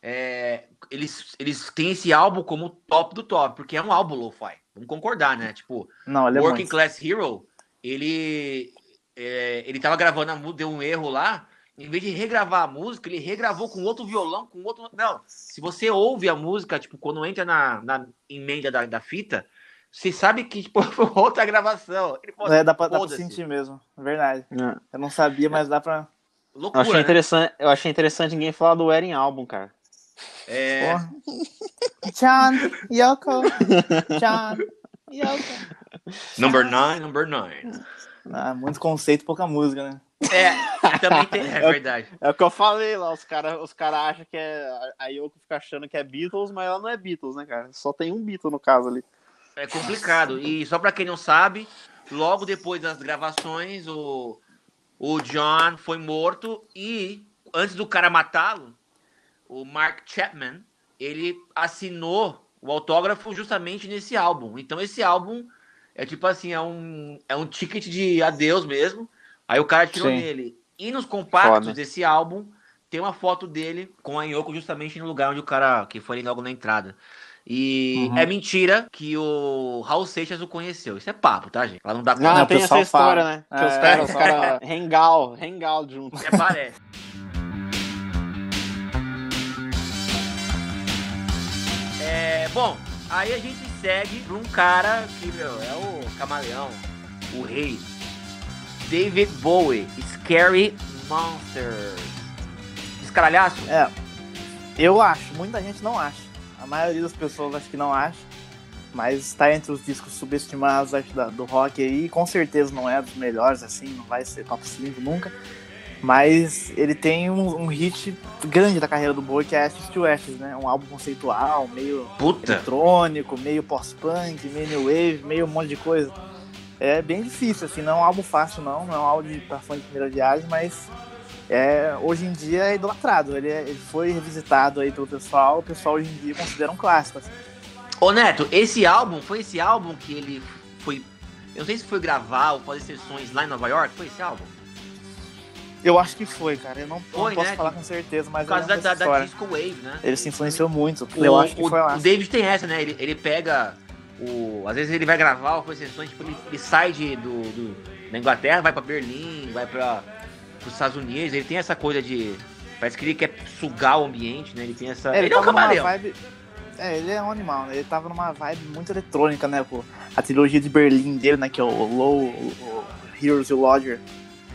É, eles, eles têm esse álbum como top do top, porque é um álbum low-fi. Vamos concordar, né? Tipo, Não, é Working muito. Class Hero, ele, é, ele tava gravando deu um erro lá. Em vez de regravar a música, ele regravou com outro violão, com outro. Não, se você ouve a música, tipo, quando entra na, na emenda da, da fita, você sabe que tipo, foi outra gravação. Ele falou, É, dá pra, dá pra sentir mesmo. Verdade. É. Eu não sabia, mas dá pra. Eu Loucura, achei, né? interessante, eu achei interessante ninguém falar do Wedding Album, cara. É. John, Yoko. John, Yoko. number nine, number nine. Ah, muito conceito, pouca música, né? É, também tem. É verdade. É o que eu falei lá, os caras os cara acham que é. A Yoko fica achando que é Beatles, mas ela não é Beatles, né, cara? Só tem um Beatle no caso ali. É complicado. E só pra quem não sabe, logo depois das gravações, o, o John foi morto e antes do cara matá-lo, o Mark Chapman, ele assinou o autógrafo justamente nesse álbum. Então esse álbum é tipo assim, é um, é um ticket de adeus mesmo. Aí o cara tirou Sim. nele. E nos compactos Foda. desse álbum tem uma foto dele com a Yoko justamente no lugar onde o cara que foi ali logo na entrada. E Uhum. é mentira que o Raul Seixas o conheceu. Isso é papo, tá, gente? Ela não dá Não, Não, o tem essa história, fala. né? Que os É. caras, os caras, hangout, hangout junto. É parece. É, bom, aí a gente segue pra um cara que, meu, é o camaleão, o rei. David Bowie, Scary Monsters. Escaralhaço? É, eu acho, muita gente não acha. A maioria das pessoas acho que não acha. Mas está entre os discos subestimados acho, da- do rock aí. Com certeza não é dos melhores, assim, não vai ser top 5 nunca. Mas ele tem um, um, hit grande da carreira do Bowie, que é Ashes to Ashes, né? Um álbum conceitual, meio Puta. eletrônico, meio pós-punk, meio new wave, meio um monte de coisa. É bem difícil, assim, não é um álbum fácil não, não é um álbum pra fã de primeira viagem, mas é, hoje em dia é idolatrado. Ele, é, ele foi revisitado aí pelo pessoal, o pessoal hoje em dia considera um clássico. Assim. Ô Neto, esse álbum, foi esse álbum que ele foi. Eu não sei se foi gravar ou fazer sessões lá em Nova York, foi esse álbum? Eu acho que foi, cara. Eu não, foi, não posso né? falar com certeza, mas. Por causa da, da, da, Disco Wave, né? Ele se influenciou muito. O, eu acho que o, foi lá. O David tem essa, né? Ele, ele pega. O, às vezes ele vai gravar fazer sessões, tipo, ele, ele sai de, do, do, da Inglaterra, vai pra Berlim, vai pra, pros Estados Unidos. Ele tem essa coisa de. Parece que ele quer sugar o ambiente, né? Ele tem essa. É, ele, ele é um camaleão. Vibe... É, ele é um animal, né? Ele tava numa vibe muito eletrônica, né? Pô, a trilogia de Berlim dele, né? Que é o Low, o Heroes e o Lodger.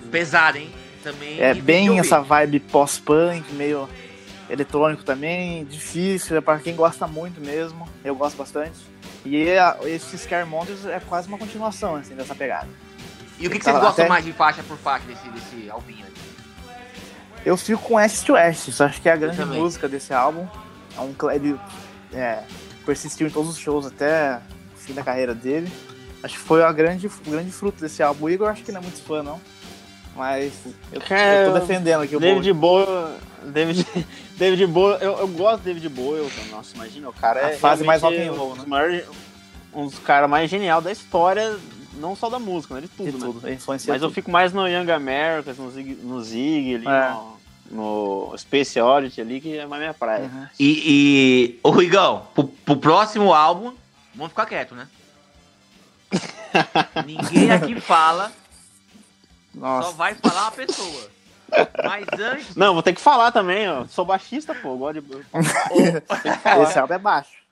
Pesado, hein? Também. É bem essa vibe pós-punk, meio eletrônico também, difícil, é para quem gosta muito mesmo. Eu gosto bastante. E esse Scaremonsters é quase uma continuação, assim, dessa pegada. E o que, que vocês gostam até... mais de faixa por faixa desse, desse albinho aqui? Eu fico com West to West, acho que é a grande música desse álbum. É um, ele é, persistiu em todos os shows até o fim da carreira dele. Acho que foi a grande, o grande fruto desse álbum. O Igor acho que não é muito fã, não. Mas eu, eu tô defendendo aqui o David Bowie. David, David Bowie, eu, eu gosto do David Bowie. Nossa, imagina, o cara a é. fase mais rock and roll, né? Um dos caras mais genial da história, não só da música, né? De tudo, de né? tudo. Mas tudo. eu fico mais no Young Americans, no Zig, no Zig ali, é. no, no Space Oddity ali, que é mais minha praia. Uhum. E, e ô Rigão, pro, pro próximo álbum, vamos ficar quieto, né? Ninguém aqui fala. Nossa. Só vai falar uma pessoa. Mas antes. Não, vou ter que falar também, ó. Sou baixista, pô. Gosto de. Esse álbum é baixo.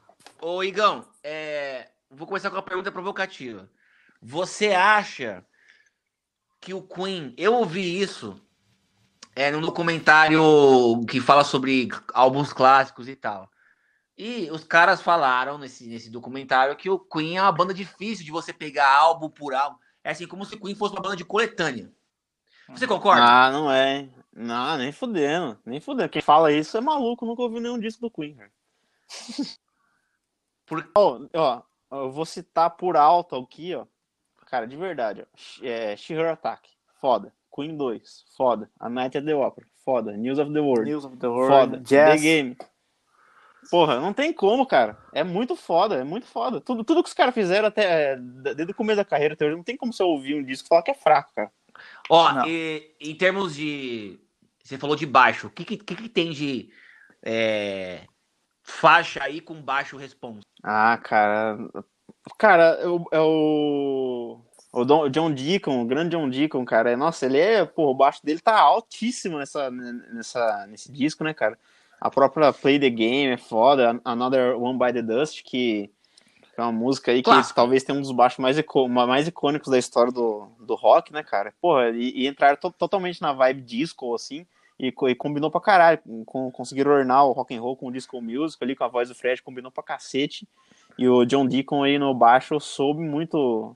Ô, Igão, é... vou começar com uma pergunta provocativa. Você acha que o Queen. Eu ouvi isso é, num documentário que fala sobre álbuns clássicos e tal. E os caras falaram nesse, nesse documentário que o Queen é uma banda difícil de você pegar álbum por álbum. É assim como se o Queen fosse uma banda de coletânea. Você concorda? Ah, não é. Não, nem fudendo. Nem fudendo. Quem fala isso é maluco, nunca ouviu nenhum disco do Queen, cara. Por... ó, ó, eu vou citar por alto aqui, ó. Cara, de verdade, ó. É, She-Her Attack. Foda. Queen 2. Foda. A Night at the Opera. Foda. News of the World. News of the World. Foda. Jazz. The Game. Porra, não tem como, cara. É muito foda, é muito foda. Tudo, tudo que os caras fizeram até desde o começo da carreira, não tem como você ouvir um disco e falar que é fraco, cara. Ó, e, em termos de. Você falou de baixo. O que, que, que tem de é, faixa aí com baixo response? Ah, cara. Cara, é o. O Don, John Deacon, o grande John Deacon, cara. Nossa, ele é. Pô, o baixo dele tá altíssimo nessa, nessa, nesse disco, né, cara? A própria Play the Game é foda. Another One by the Dust, que é uma música aí que talvez tenha um dos baixos mais, mais icônicos da história do, do rock, né, cara? Porra, e, e entraram to totalmente na vibe disco, assim, e, e, combinou pra caralho. Com, conseguiram ornar o rock and roll com o disco music ali, com a voz do Fred, combinou pra cacete. E o John Deacon aí no baixo soube muito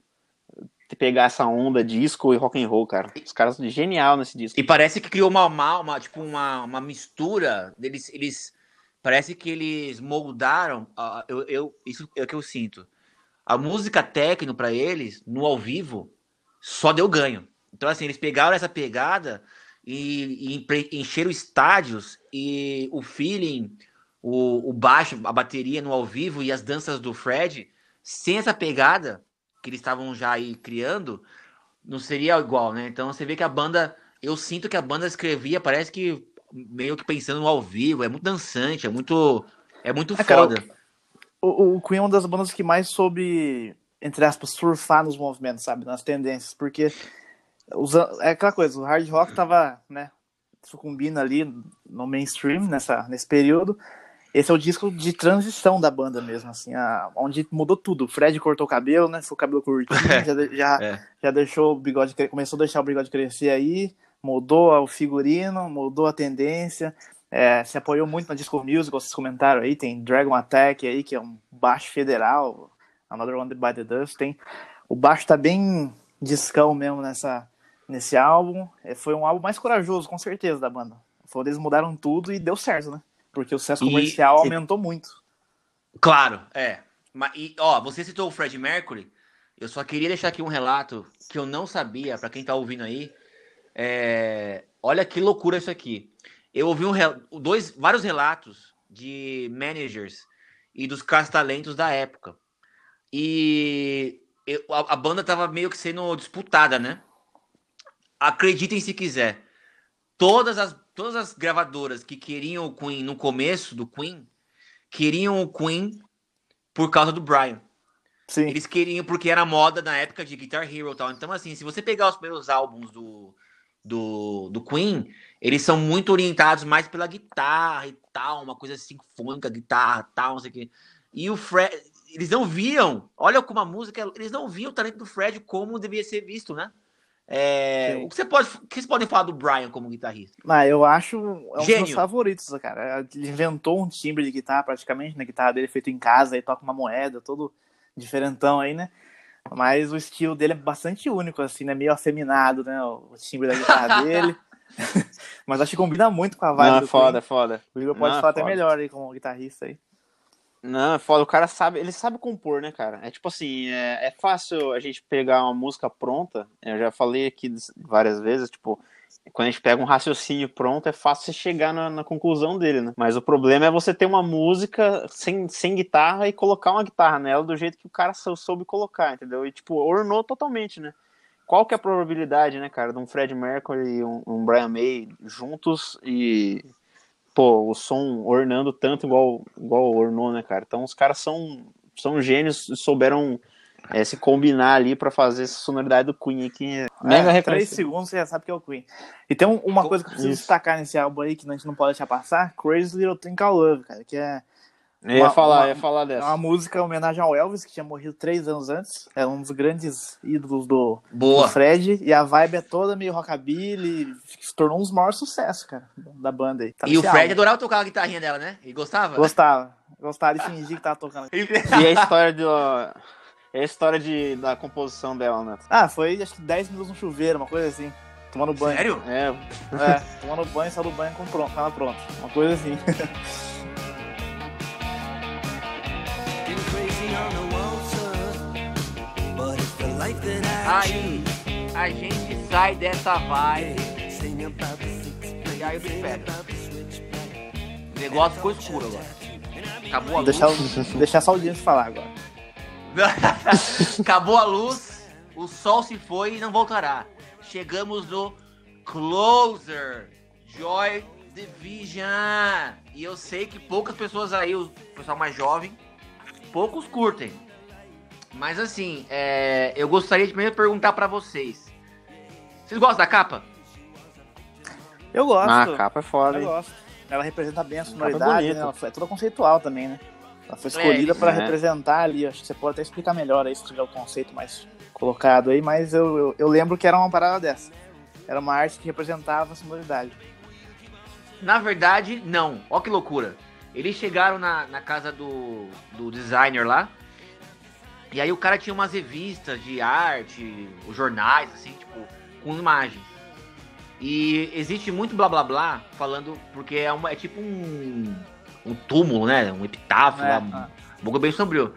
pegar essa onda disco e rock and roll, cara. Os caras são genial nesse disco. E parece que criou uma, uma, uma tipo uma, uma mistura. Eles, eles parece que eles moldaram. Uh, eu, eu, isso é o que eu sinto. A música técnico para eles no ao vivo só deu ganho. Então assim eles pegaram essa pegada e, e encheram estádios e o feeling, o, o baixo, a bateria no ao vivo e as danças do Fred sem essa pegada que eles estavam já aí criando, não seria igual, né? Então você vê que a banda, eu sinto que a banda escrevia, parece que meio que pensando no ao vivo, é muito dançante, é muito é muito é, foda. Cara, o, o Queen é uma das bandas que mais soube, entre aspas, surfar nos movimentos, sabe, nas tendências, porque é aquela coisa, o hard rock tava, né, sucumbindo ali no mainstream nessa nesse período esse é o disco de transição da banda mesmo, assim, a, onde mudou tudo. O Fred cortou o cabelo, né? Ficou cabelo curtinho, já, já, é. já deixou o bigode, começou a deixar o bigode crescer aí, mudou o figurino, mudou a tendência, é, se apoiou muito na disco music, vocês comentaram aí, tem Dragon Attack aí, que é um baixo federal, Another One by the Dust, tem, o baixo tá bem discão mesmo nessa, nesse álbum. É, foi um álbum mais corajoso, com certeza, da banda. Foi eles mudaram tudo e deu certo, né? Porque o sucesso E- comercial aumentou muito. Claro, é. Mas, e, ó, você citou o Fred Mercury. Eu só queria deixar aqui um relato que eu não sabia, pra quem tá ouvindo aí. É, Olha que loucura isso aqui. Eu ouvi um, dois, vários relatos de managers e dos caça-talentos da época. E eu- a, a banda tava meio que sendo disputada, né? Acreditem se quiser. Todas as, todas as gravadoras que queriam o Queen no começo do Queen queriam o Queen por causa do Brian. Sim. Eles queriam porque era moda na época de Guitar Hero e tal. Então, assim, se você pegar os primeiros álbuns do, do, do Queen, eles são muito orientados mais pela guitarra e tal, uma coisa sinfônica, guitarra tal, não sei o quê. E o Fred, eles não viam, olha como a música, eles não viam o talento do Fred como devia ser visto, né? É, o que, você pode, o que vocês podem falar do Brian como guitarrista? Mas eu acho é um dos Gênio. meus favoritos, cara. Ele inventou um timbre de guitarra praticamente, né? Guitarra dele é feito em casa, aí toca uma moeda, todo diferentão aí, né? Mas o estilo dele é bastante único, assim, né? Meio afeminado, né? O timbre da guitarra dele. Mas acho que combina muito com a vibe Não, é do foda, é Queen. foda. O Igor pode Não, é falar até foda. melhor aí como guitarrista aí. Não, é foda, o cara sabe, ele sabe compor, né, cara? É tipo assim, é, é fácil a gente pegar uma música pronta, eu já falei aqui várias vezes, tipo, quando a gente pega um raciocínio pronto, é fácil você chegar na, na conclusão dele, né? Mas o problema é você ter uma música sem, sem guitarra e colocar uma guitarra nela do jeito que o cara sou- soube colocar, entendeu? E, tipo, ornou totalmente, né? Qual que é a probabilidade, né, cara, de um Fred Mercury e um, um Brian May juntos e pô, o som ornando tanto igual, igual ornou, né, cara? Então os caras são, são gênios e souberam é, se combinar ali pra fazer essa sonoridade do Queen aí, que é mega é, três reconhecido. segundos você já sabe que é o Queen. E tem um- uma Co- coisa que eu preciso Isso. destacar nesse álbum aí, que a gente não pode deixar passar, Crazy Little Thing Called Love, cara, que é Eu ia uma- falar, uma- eu ia falar É dessa. uma música em homenagem ao Elvis, que tinha morrido três anos antes. É um dos grandes ídolos do, Boa. do Fred. E a vibe é toda meio rockabilly. Se tornou um dos maiores sucessos, cara, da banda aí. Tá E o Fred álbum. adorava tocar a guitarrinha dela, né? Ele gostava? Gostava. Gostava de fingir que tava tocando. E a história de é a história de, da composição dela, né? Ah, foi acho que 10 minutos no chuveiro, uma coisa assim. Tomando banho. Sério? É, É, tomando banho, saiu do banho com pronto, tava pronto. Uma coisa assim. Been crazy on the waltzer, but it's the life that I Aí, a gente sai dessa vibe. choose. Sing about the six E aí eu espero. O negócio ficou escuro agora. Acabou a luz. deixar, só o James falar agora. Acabou a luz, o sol se foi e não voltará. Chegamos no Closer, Joy Division. E eu sei que poucas pessoas aí, o pessoal mais jovem, poucos curtem. Mas assim, é, eu gostaria de primeiro perguntar pra vocês. Vocês gostam da capa? Eu gosto. ah, a capa é foda, Eu hein? gosto. Ela representa bem a Capa sonoridade, bonita. né? Ela é toda conceitual também, né? Ela foi É, escolhida isso, pra né? representar ali. Acho que você pode até explicar melhor aí se tiver o conceito mais colocado aí, mas eu, eu, eu lembro que era uma parada dessa. Era uma arte que representava a sonoridade. Na verdade, não. Ó que loucura. Eles chegaram na, na casa do, do designer lá. E aí o cara tinha umas revistas de arte, os jornais, assim, tipo, com imagens. E existe muito blá blá blá falando, porque é, uma, é tipo um, um túmulo, né? Um epitáfio É, lá, um bagulho bem sombrio.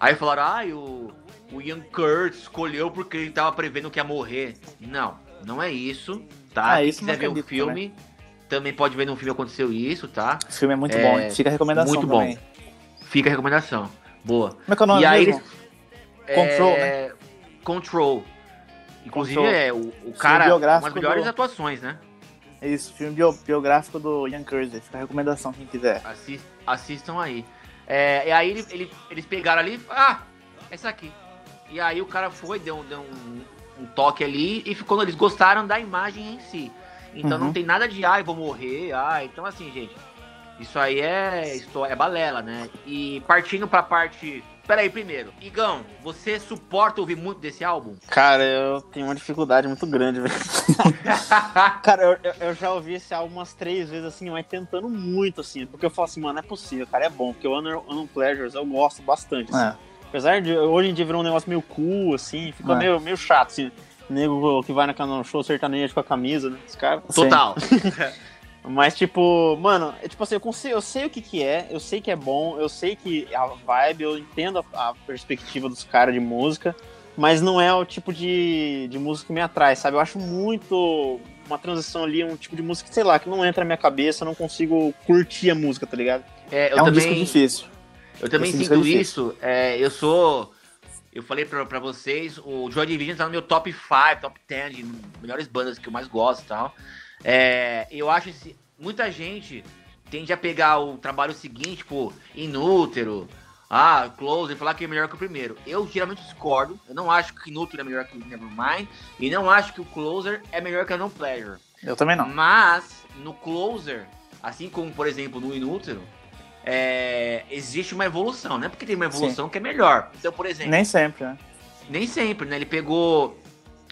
Aí falaram, ah, o, o Ian Curtis escolheu porque ele tava prevendo que ia morrer. Não, não é isso, tá? Ah, Quem isso quiser ver o acredito filme, também pode ver no filme aconteceu isso, tá? Esse filme é muito É, bom. Fica a recomendação muito bom. também. Fica a recomendação. Boa. Como é que é o nome e aí mesmo? eles. Control, é, Control. Inclusive, Control. é o, o cara, biográfico umas melhores do- atuações, né? É isso, filme bio- biográfico do Ian Curtis. Fica a recomendação, quem quiser. Assis- assistam aí. É, e aí ele- ele- eles pegaram ali, ah, essa aqui. E aí o cara foi, deu, deu um, um toque ali e ficou. Eles gostaram da imagem em si. Então Uhum. não tem nada de ai, vou morrer, ai. Então assim, gente, isso aí é, é balela, né? E partindo pra parte. Peraí, primeiro, Igão, você suporta ouvir muito desse álbum? Cara, eu tenho uma dificuldade muito grande, velho. Cara, eu, eu- já ouvi esse álbum umas três vezes, assim, mas tentando muito, assim. Porque eu falo assim, mano, é possível, cara, é bom. Porque o Unknown Pleasures eu gosto bastante, assim. É. Apesar de hoje em dia virar um negócio meio cool, assim, fica É. meio, meio chato, assim. nego que vai na canal show sertanejo com a camisa, né? Esse cara. Total. Mas, tipo, mano, é tipo assim, eu, consigo, eu sei o que que é, eu sei que é bom, eu sei que a vibe, eu entendo a, a perspectiva dos caras de música, mas não é o tipo de, de música que me atrai, sabe? Eu acho muito uma transição ali, um tipo de música, sei lá, que não entra na minha cabeça, eu não consigo curtir a música, tá ligado? É, eu é um também, disco difícil. Eu também Esse disco sinto é isso. é, eu sou. Eu falei pra, pra vocês, o Joy Division tá no meu top 5, top 10 de melhores bandas que eu mais gosto e tal. É, eu acho esse. Muita gente tende a pegar o trabalho seguinte, tipo, Inútero, ah, Close, e falar que é melhor que o primeiro. Eu geralmente discordo. Eu não acho que Inútero é melhor que o Nevermind. E não acho que o Closer é melhor que a No Pleasure. Eu também não. Mas, no Closer, assim como, por exemplo, no Inútero, é, existe uma evolução, né? Porque tem uma evolução que é melhor. Então, por exemplo, Nem sempre, né? nem sempre, né? Ele pegou.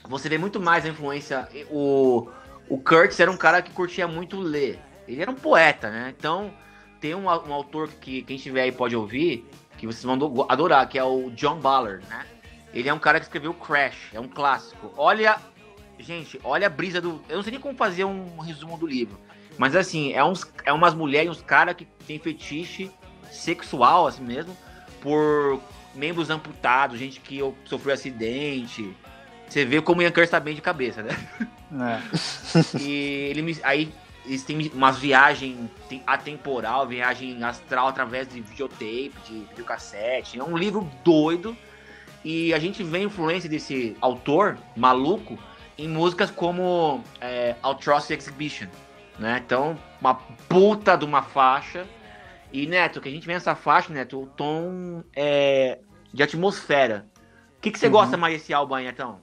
Você vê muito mais a influência. O, o Kurtz era um cara que curtia muito ler. Ele era um poeta, né? Então, tem um, um autor que quem estiver aí pode ouvir, que vocês vão do- adorar, que é o John Ballard, né? Ele é um cara que escreveu Crash, é um clássico. Olha, gente, olha a brisa do. Eu não sei nem como fazer um resumo do livro. Mas assim, é, uns, é umas mulheres uns caras que tem fetiche sexual, assim mesmo, por membros amputados, gente que sofreu acidente. Você vê como o Ian Curtis tá bem de cabeça, né? É. E ele me, aí eles têm umas viagens tem- atemporal, viagem astral através de videotape, de videocassete. É um livro doido. E a gente vê a influência desse autor maluco em músicas como é, Exhibition. Né? Então, uma puta de uma faixa. E, Neto, que a gente vê nessa faixa, Neto, o tom é, de atmosfera. O que, que você Uhum. gosta mais desse álbum aí, Netão?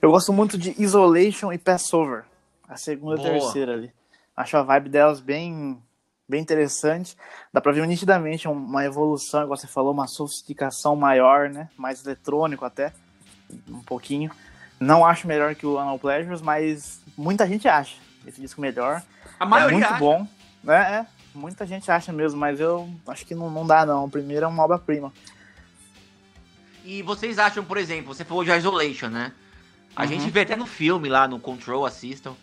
Eu gosto muito de Isolation e Passover. A segunda e a terceira ali. Acho a vibe delas bem, bem interessante. Dá pra ver nitidamente um- uma evolução, igual você falou, uma sofisticação maior, né? Mais eletrônico até. Um pouquinho. Não acho melhor que o Anal Pleasures, mas muita gente acha esse disco melhor. A É maioria muito acha. bom. É, é. Muita gente acha mesmo, mas eu acho que não, não dá, não. O primeiro é uma obra-prima. E vocês acham, por exemplo, você falou de Isolation, né? A Uhum. gente vê até no filme lá, no Control, assistam.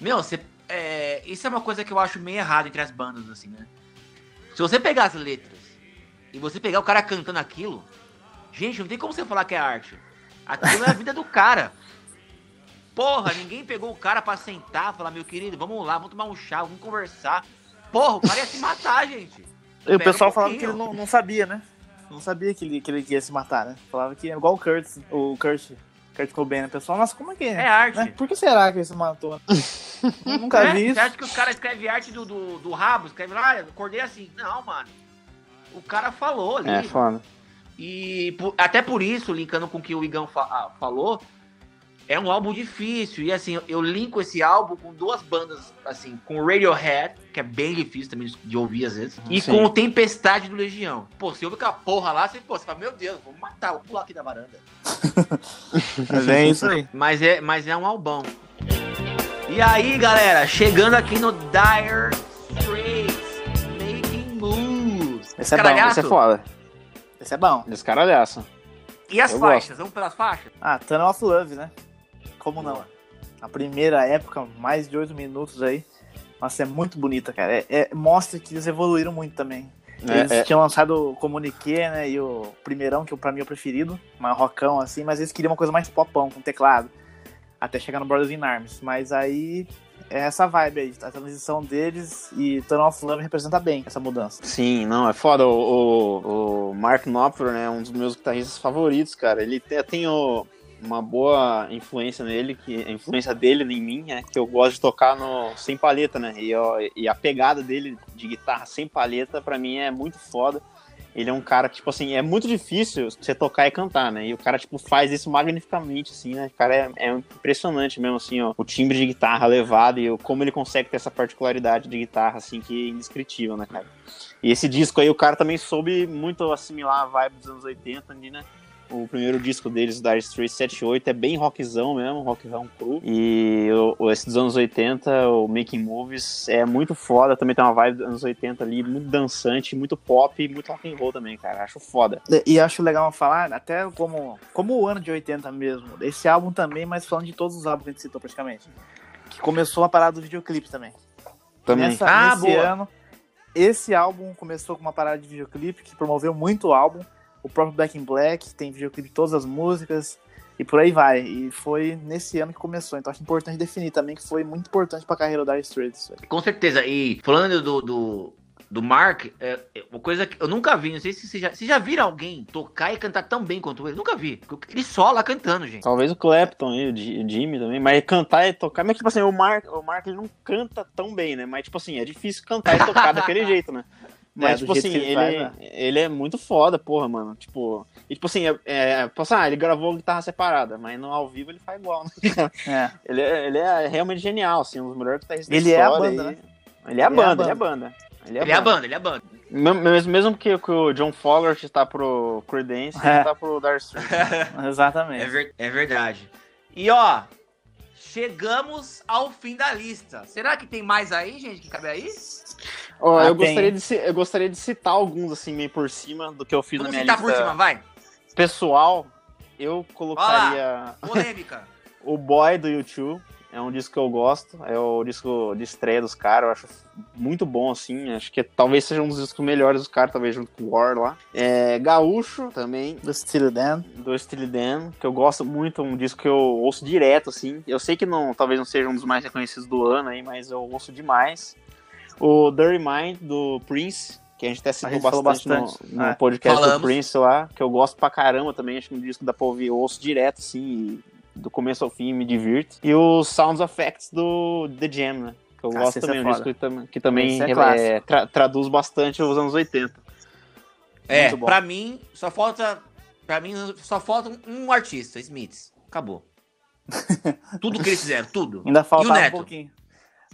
Meu, você, é, isso é uma coisa que eu acho meio errado entre as bandas, assim, né? Se você pegar as letras e você pegar o cara cantando aquilo, gente, não tem como você falar que é arte. Aquilo é a vida do cara. Porra, ninguém pegou o cara pra sentar, falar, meu querido, vamos lá, vamos tomar um chá, vamos conversar. Porra, o cara ia se matar, gente. E o pessoal um falava que ele não, não sabia, né? Não sabia que ele, que ele ia se matar, né? Falava que é igual o Kurt, o Kurt, Kurt Cobain, né? Pessoal, nossa, como é que é? É arte. Né? Por que será que ele se matou? Eu nunca É? vi isso. Você acha que os caras escrevem arte do, do, do rabo? Escreve lá, ah, acordei assim. Não, mano. O cara falou ali. É, foda. E por- até por isso, linkando com o que o Igão fa- ah, falou, é um álbum difícil. E assim, eu linko esse álbum com duas bandas, assim, com o Radiohead, que é bem difícil também de ouvir às vezes, e Sim. com o Tempestade do Legião. Pô, você ouve aquela porra lá, você, pô, você fala, meu Deus, vou matar, vou pular aqui da varanda. Mas é isso aí. Mas é, mas é um albão. E aí, galera, chegando aqui no Dire Straits, Making Moves. Esse é bom. Esse é foda. Esse é bom. Descaralhaço. E as Eu faixas? Vamos pelas faixas? Ah, Tunnel of Love, né? Como não? A primeira época, mais de oito minutos aí. Nossa, é muito bonita, cara. É- é- mostra que eles evoluíram muito também. Eles É, é, tinham lançado o Comuniqué, né? E o primeirão, que pra mim é o preferido. Mais rockão, assim. Mas eles queriam uma coisa mais popão, com teclado. Até chegar no Brothers in Arms. Mas aí... É essa vibe aí. A transição deles e Tunnel of Love representa bem essa mudança. Sim, não, é foda. O, o, o Mark Knopfler, né, um dos meus guitarristas favoritos, cara. Ele tem, tem o- uma boa influência nele, que a influência dele em mim é que eu gosto de tocar no sem palheta, né? E, e a pegada dele de guitarra sem palheta, pra mim, é muito foda. Ele é um cara, tipo assim, é muito difícil você tocar e cantar, né? E o cara, tipo, faz isso magnificamente, assim, né? O cara é, é impressionante mesmo, assim, ó. O timbre de guitarra levado e o- como ele consegue ter essa particularidade de guitarra, assim, que é indescritível, né, cara? E esse disco aí, o cara também soube muito assimilar a vibe dos anos 80 ali, né? O primeiro disco deles, Dire Straits 78, é bem rockzão mesmo, rockzão cru. E o, esse dos anos 80, o Making Movies, é muito foda. Também tem uma vibe dos anos 80 ali, muito dançante, muito pop e muito rock and roll também, cara. Acho foda. E acho legal falar, até como, como o ano de 80 mesmo, esse álbum também, mas falando de todos os álbuns que a gente citou praticamente. Que começou a parada do videoclipe também. Também. Nessa, Ah, nesse boa. ano, esse álbum começou com uma parada de videoclipe que promoveu muito o álbum. O próprio Black in Black tem videoclipe de todas as músicas e por aí vai. E foi nesse ano que começou. Então acho importante definir também que foi muito importante pra carreira do Dire Straits. Com certeza. E falando do, do, do Mark, é, é uma coisa que eu nunca vi, não sei se vocês já, vocês já viram alguém tocar e cantar tão bem quanto ele. Nunca vi. Ele só lá cantando, gente. Talvez o Clapton e o Jimmy também, mas cantar e tocar. Mas, tipo assim, o Mark, o Mark ele não canta tão bem, né? Mas, tipo assim, é difícil cantar e tocar daquele jeito, né? Mas, É, tipo assim, ele, ele faz, ele, é muito foda, porra, mano. Tipo, e, tipo assim, é, é, tipo assim, ah, ele gravou guitarra separada, mas no ao vivo ele faz igual, né? É. Ele é, ele é realmente genial, assim, um dos melhores guitarristas Ele da é a história. banda, e- né? Ele é a banda, ele é a banda. Ele é a Ele é a banda. banda, ele é a banda. Mesmo, mesmo que, que o John Fogerty tá pro Creedence, É. ele tá pro Dire Straits. É, Exatamente. ver- é verdade. E ó, chegamos ao fim da lista. Será que tem mais aí, gente, que cabe aí? Ó, Ah, eu, tem. gostaria de, eu gostaria de citar alguns, assim, meio por cima do que eu fiz Vamos na minha citar lista por cima, vai. pessoal. Eu colocaria Polêmica. o Boy do YouTube. É um disco que eu gosto. É o disco de estreia dos caras. Eu acho muito bom, assim. Acho que talvez seja um dos discos melhores dos caras, talvez junto com o War lá. É, Gaúcho também, Do Steely Dan. do Steely Dan, que eu gosto muito, um disco que eu ouço direto, assim. Eu sei que não, talvez não seja um dos mais reconhecidos do ano aí, mas eu ouço demais. O Dirty Mind, do Prince, que a gente até citou gente falou bastante, bastante, no, no é. podcast Falamos. do Prince lá, que eu gosto pra caramba também, acho que um disco dá pra ouvir, ouço direto, assim, do começo ao fim me divirto. E o Sounds Effects do The Jam, né? Que eu Ah, gosto esse também, é um foda. disco que, tam- que também é é, tra- traduz bastante os anos 80. É, pra mim, só falta. Pra mim, só falta um, artista, Smiths. Acabou. tudo que eles fizeram, tudo. Ainda o faltava um pouquinho.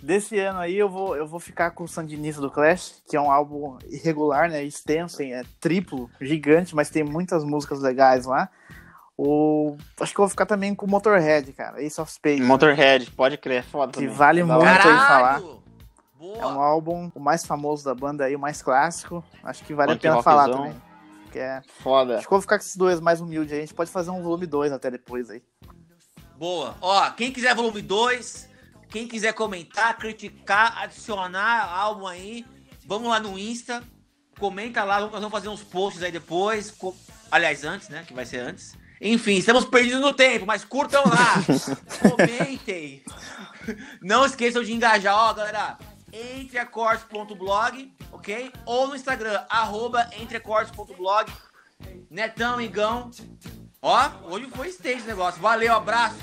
Desse ano aí eu vou, eu vou ficar com o Sandinista do Clash, que é um álbum irregular, né? Extenso, hein, é triplo, gigante, mas tem muitas músicas legais lá. O, acho que eu vou ficar também com o Motorhead, cara, Ace of Spades. né? Motorhead, pode crer, é foda Que também. vale Da muito. aí falar. Caralho! É um Boa! álbum o mais famoso da banda aí, o mais clássico. Acho que vale Punk a pena falar também. Que é, Foda. acho que eu vou ficar com esses dois mais humildes aí. A gente pode fazer um volume 2 até depois aí. Boa. Ó, quem quiser volume 2, quem quiser comentar, criticar, adicionar álbum aí, vamos lá no Insta, comenta lá, nós vamos fazer uns posts aí depois. co- Aliás, antes, né? Que vai ser antes. Enfim, estamos perdidos no tempo, mas curtam lá, comentem. Não esqueçam de engajar, ó, galera. Entreacortes.blog, ok? Ou no Instagram, arroba entreacortes.blog. Netão, Igão. Ó, hoje foi stage o negócio. Valeu, abraço.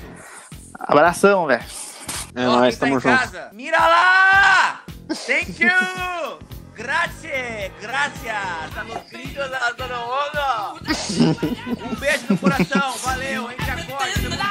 Abração, velho. É Ó, nóis, tá tamo junto. Casa. Mira lá! Thank you! Grazie, grazie! Tá tamo querido da Dona Onda! Um beijo no coração, valeu, hein, Jacó, tamo junto!